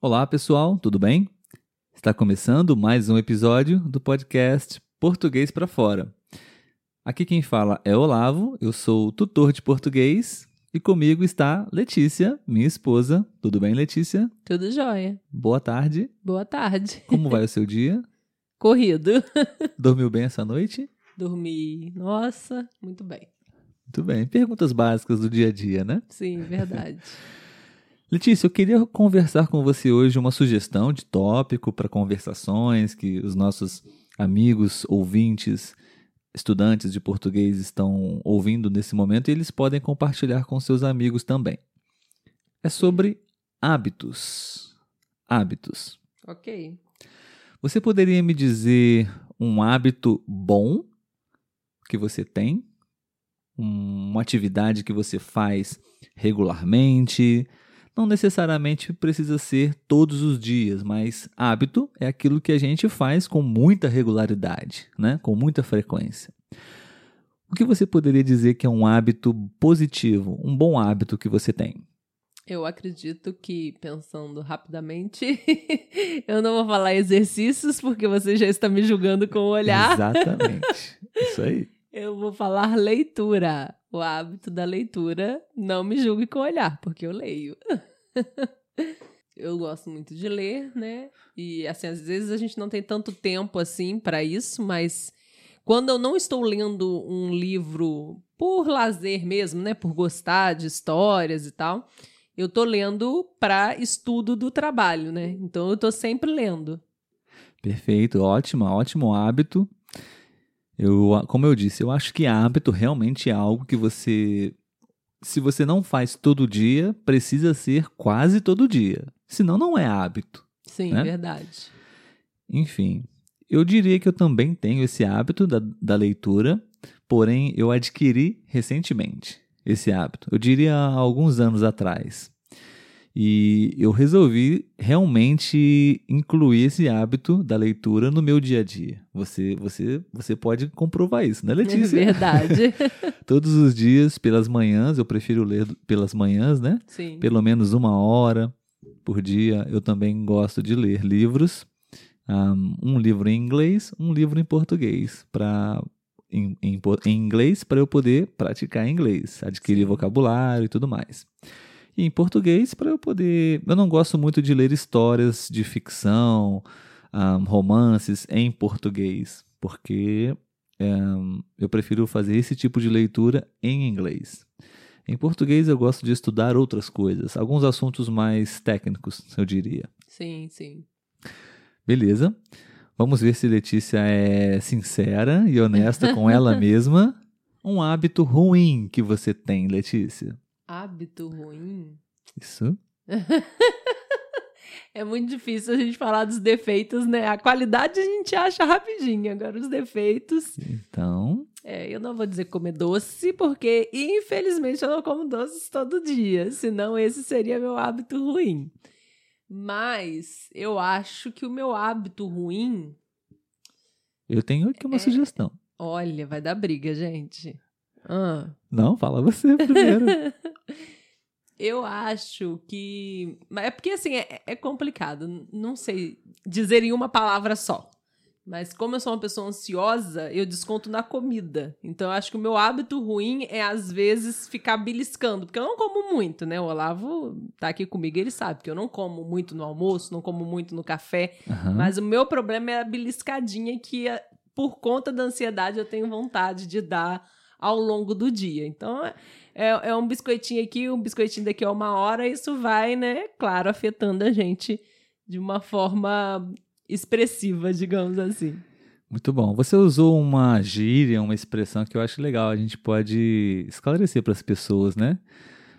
Olá, pessoal, tudo bem? Está começando mais um episódio do podcast Português para Fora. Aqui quem fala é Olavo, eu sou tutor de português e comigo está Letícia, minha esposa. Tudo bem, Letícia? Tudo jóia. Boa tarde. Boa tarde. Como vai o seu dia? Corrido. Dormiu bem essa noite? Dormi. Nossa, muito bem. Muito bem. Perguntas básicas do dia a dia, né? Sim, verdade. Letícia, eu queria conversar com você hoje uma sugestão de tópico para conversações que os nossos amigos, ouvintes, estudantes de português estão ouvindo nesse momento e eles podem compartilhar com seus amigos também. É sobre hábitos. Hábitos. Ok. Você poderia me dizer um hábito bom que você tem? Uma atividade que você faz regularmente? Não necessariamente precisa ser todos os dias, mas hábito é aquilo que a gente faz com muita regularidade, né? com muita frequência. O que você poderia dizer que é um hábito positivo, um bom hábito que você tem? Eu acredito que, pensando rapidamente, eu não vou falar exercícios, porque você já está me julgando com o olhar. Exatamente. Isso aí. Eu vou falar leitura. O hábito da leitura, não me julgue com o olhar, porque eu leio. eu gosto muito de ler, né? E assim, às vezes a gente não tem tanto tempo assim para isso, mas quando eu não estou lendo um livro por lazer mesmo, né, por gostar de histórias e tal, eu tô lendo para estudo do trabalho, né? Então eu tô sempre lendo. Perfeito, ótimo, ótimo hábito. Eu, como eu disse, eu acho que hábito realmente é algo que você, se você não faz todo dia, precisa ser quase todo dia. Senão não é hábito. Sim, né? verdade. Enfim, eu diria que eu também tenho esse hábito da, da leitura, porém eu adquiri recentemente esse hábito. Eu diria há alguns anos atrás. E eu resolvi realmente incluir esse hábito da leitura no meu dia a dia. Você, você, você pode comprovar isso, né, Letícia? É verdade. Todos os dias, pelas manhãs, eu prefiro ler pelas manhãs, né? Sim. Pelo menos uma hora por dia. Eu também gosto de ler livros. Um, um livro em inglês, um livro em português, para em, em, em, inglês para eu poder praticar inglês, adquirir Sim. vocabulário e tudo mais. E em português para eu poder. Eu não gosto muito de ler histórias de ficção, um, romances em português, porque um, eu prefiro fazer esse tipo de leitura em inglês. Em português eu gosto de estudar outras coisas, alguns assuntos mais técnicos, eu diria. Sim, sim. Beleza. Vamos ver se Letícia é sincera e honesta com ela mesma. Um hábito ruim que você tem, Letícia. Hábito ruim? Isso. é muito difícil a gente falar dos defeitos, né? A qualidade a gente acha rapidinho, agora os defeitos. Então. É, eu não vou dizer comer doce, porque infelizmente eu não como doces todo dia, senão esse seria meu hábito ruim. Mas eu acho que o meu hábito ruim. Eu tenho aqui uma é... sugestão. Olha, vai dar briga, gente. Ah. Não, fala você primeiro. eu acho que. É porque assim, é, é complicado. Não sei dizer em uma palavra só. Mas como eu sou uma pessoa ansiosa, eu desconto na comida. Então eu acho que o meu hábito ruim é, às vezes, ficar beliscando. Porque eu não como muito, né? O Olavo tá aqui comigo, ele sabe que eu não como muito no almoço, não como muito no café. Uhum. Mas o meu problema é a beliscadinha que, por conta da ansiedade, eu tenho vontade de dar ao longo do dia. Então é, é um biscoitinho aqui, um biscoitinho daqui a uma hora. Isso vai, né, claro, afetando a gente de uma forma expressiva, digamos assim. Muito bom. Você usou uma gíria, uma expressão que eu acho legal. A gente pode esclarecer para as pessoas, né?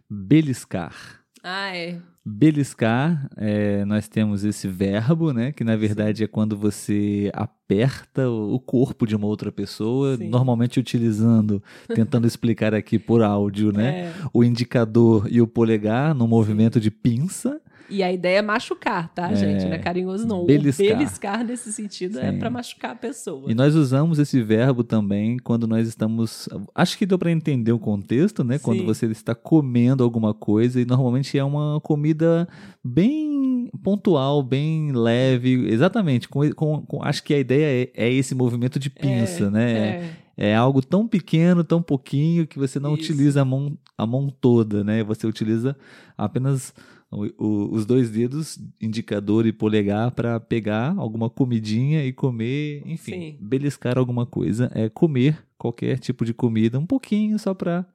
Beliscar. Ah, é. Beliscar, é, nós temos esse verbo, né? Que na verdade é quando você aperta o corpo de uma outra pessoa, Sim. normalmente utilizando, tentando explicar aqui por áudio, né? É. O indicador e o polegar no movimento de pinça. E a ideia é machucar, tá, é, gente? Não é carinhoso, não. Beliscar. Beliscar, nesse sentido, é Sim. é para machucar a pessoa. E nós usamos esse verbo também quando nós estamos. Acho que deu para entender o contexto, né? Sim. Quando você está comendo alguma coisa, e normalmente é uma comida bem bem pontual, bem leve, exatamente. Com, com, com- acho que a ideia é, é esse movimento de pinça, né? É. É algo tão pequeno, tão pouquinho, que você não Isso. utiliza a mão, a mão toda, né? Você utiliza apenas o- o- os dois dedos, indicador e polegar, para pegar alguma comidinha e comer, enfim, Sim. beliscar alguma coisa. É comer qualquer tipo de comida, um pouquinho, só para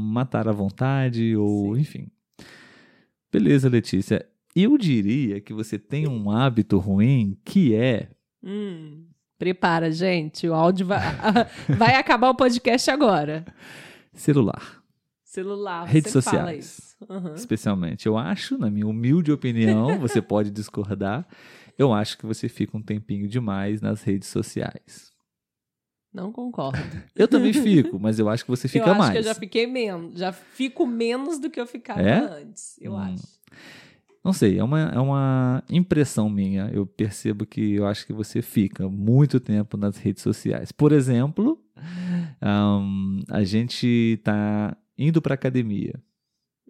matar à vontade, ou Sim. enfim. Beleza, Letícia. Eu diria que você tem um hábito ruim que é Hum. Prepara, gente. O áudio vai, vai acabar o podcast agora. celular. Celular. Redes sociais. isso. Aham. especialmente. Eu acho, na minha humilde opinião, você pode discordar, eu acho que você fica um tempinho demais nas redes sociais. Não concordo. Eu também fico, mas eu acho que você fica eu acho mais. que eu já fiquei menos. Já fico menos do que eu ficava É? antes. Eu Hum. acho. Não sei, é uma, é uma impressão minha. Eu percebo que eu acho que você fica muito tempo nas redes sociais. Por exemplo, ahn, a gente tá indo pra academia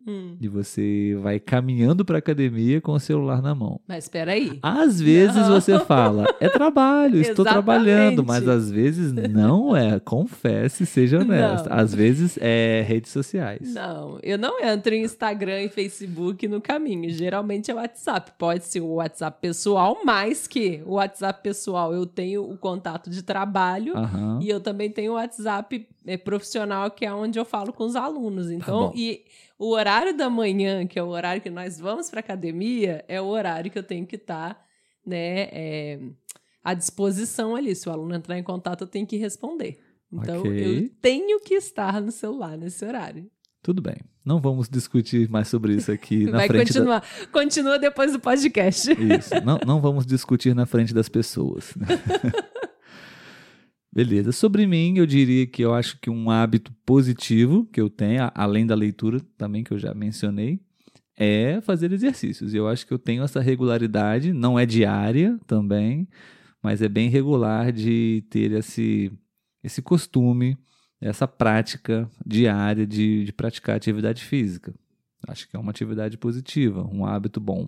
Hum. e você vai caminhando pra academia com o celular na mão. Mas espera aí. Às vezes Não. você fala, é trabalho, estou trabalhando, mas às vezes não é. Confesse, seja honesto. Não. Às vezes é redes sociais. Não, eu não entro em Instagram e Facebook no caminho. Geralmente é WhatsApp. Pode ser o WhatsApp pessoal, mais que o WhatsApp pessoal eu tenho o contato de trabalho Aham. e eu também tenho o WhatsApp é, profissional, que é onde eu falo com os alunos. Então, Tá e o horário da manhã, que é o horário que nós vamos para academia, é o horário que eu tenho que estar, né, é, à disposição ali. Se o aluno entrar em contato, eu tenho que responder. Então, Ok. eu tenho que estar no celular nesse horário. Tudo bem. Não vamos discutir mais sobre isso aqui na Vai frente da... continuar. Continua depois do podcast. Isso. Não, não vamos discutir na frente das pessoas. Beleza. Sobre mim, eu diria que eu acho que um hábito positivo que eu tenho, além da leitura também, que eu já mencionei, é fazer exercícios. Eu acho que eu tenho essa regularidade, não é diária também, mas é bem regular de ter esse, esse costume, essa prática diária de, de praticar atividade física. Acho que é uma atividade positiva, um hábito bom.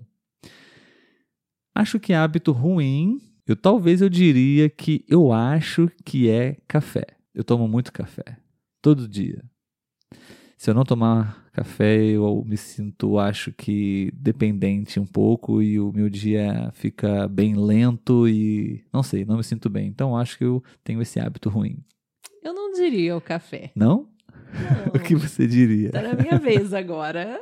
Acho que hábito ruim, eu talvez eu diria que eu acho que é café. Eu tomo muito café, todo dia. Se eu não tomar café, eu me sinto, acho que dependente um pouco e o meu dia fica bem lento e não sei, não me sinto bem. Então acho que eu tenho esse hábito ruim. Eu não diria o café. Não? Não. O que você diria? Tá na minha vez agora.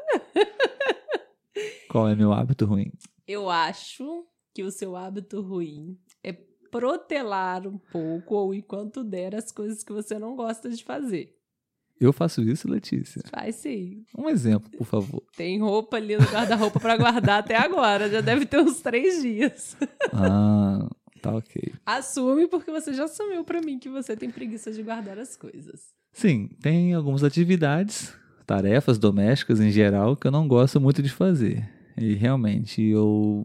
Qual é meu hábito ruim? Eu acho que o seu hábito ruim é protelar um pouco ou enquanto der as coisas que você não gosta de fazer. Eu faço isso, Letícia. Faz sim. Um exemplo, por favor. Tem roupa ali no guarda-roupa pra guardar até agora. Já deve ter uns três dias. Ah, tá ok. Assume porque você já assumiu pra mim que você tem preguiça de guardar as coisas. Sim, tem algumas atividades, tarefas domésticas em geral, que eu não gosto muito de fazer. E realmente eu.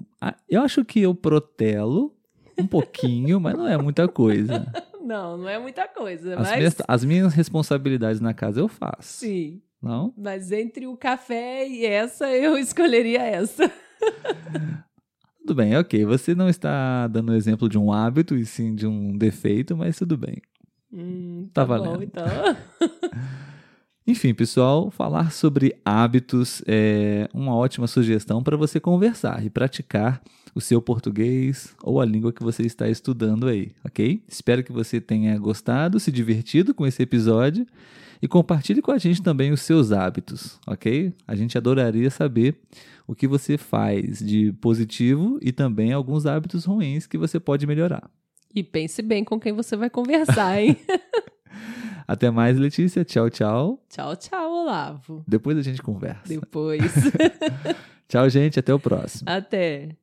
Eu acho que eu protelo um pouquinho, mas não é muita coisa. Não, não é muita coisa, As, mas minhas, as minhas responsabilidades na casa eu faço. sim. Não? Mas entre o café e essa, eu escolheria essa. Tudo bem, ok. Você não está dando exemplo de um hábito e sim de um defeito, mas tudo bem. Hum, Tá tá, bom, valendo. então. Enfim, pessoal, falar sobre hábitos é uma ótima sugestão para você conversar e praticar o seu português ou a língua que você está estudando aí, ok? Espero que você tenha gostado, se divertido com esse episódio e compartilhe com a gente também os seus hábitos, ok? A gente adoraria saber o que você faz de positivo e também alguns hábitos ruins que você pode melhorar. E pense bem com quem você vai conversar, hein? Até mais, Letícia. Tchau, tchau. tchau, tchau, Olavo. Depois a gente conversa. Depois. Tchau, gente. Até o próximo. Até.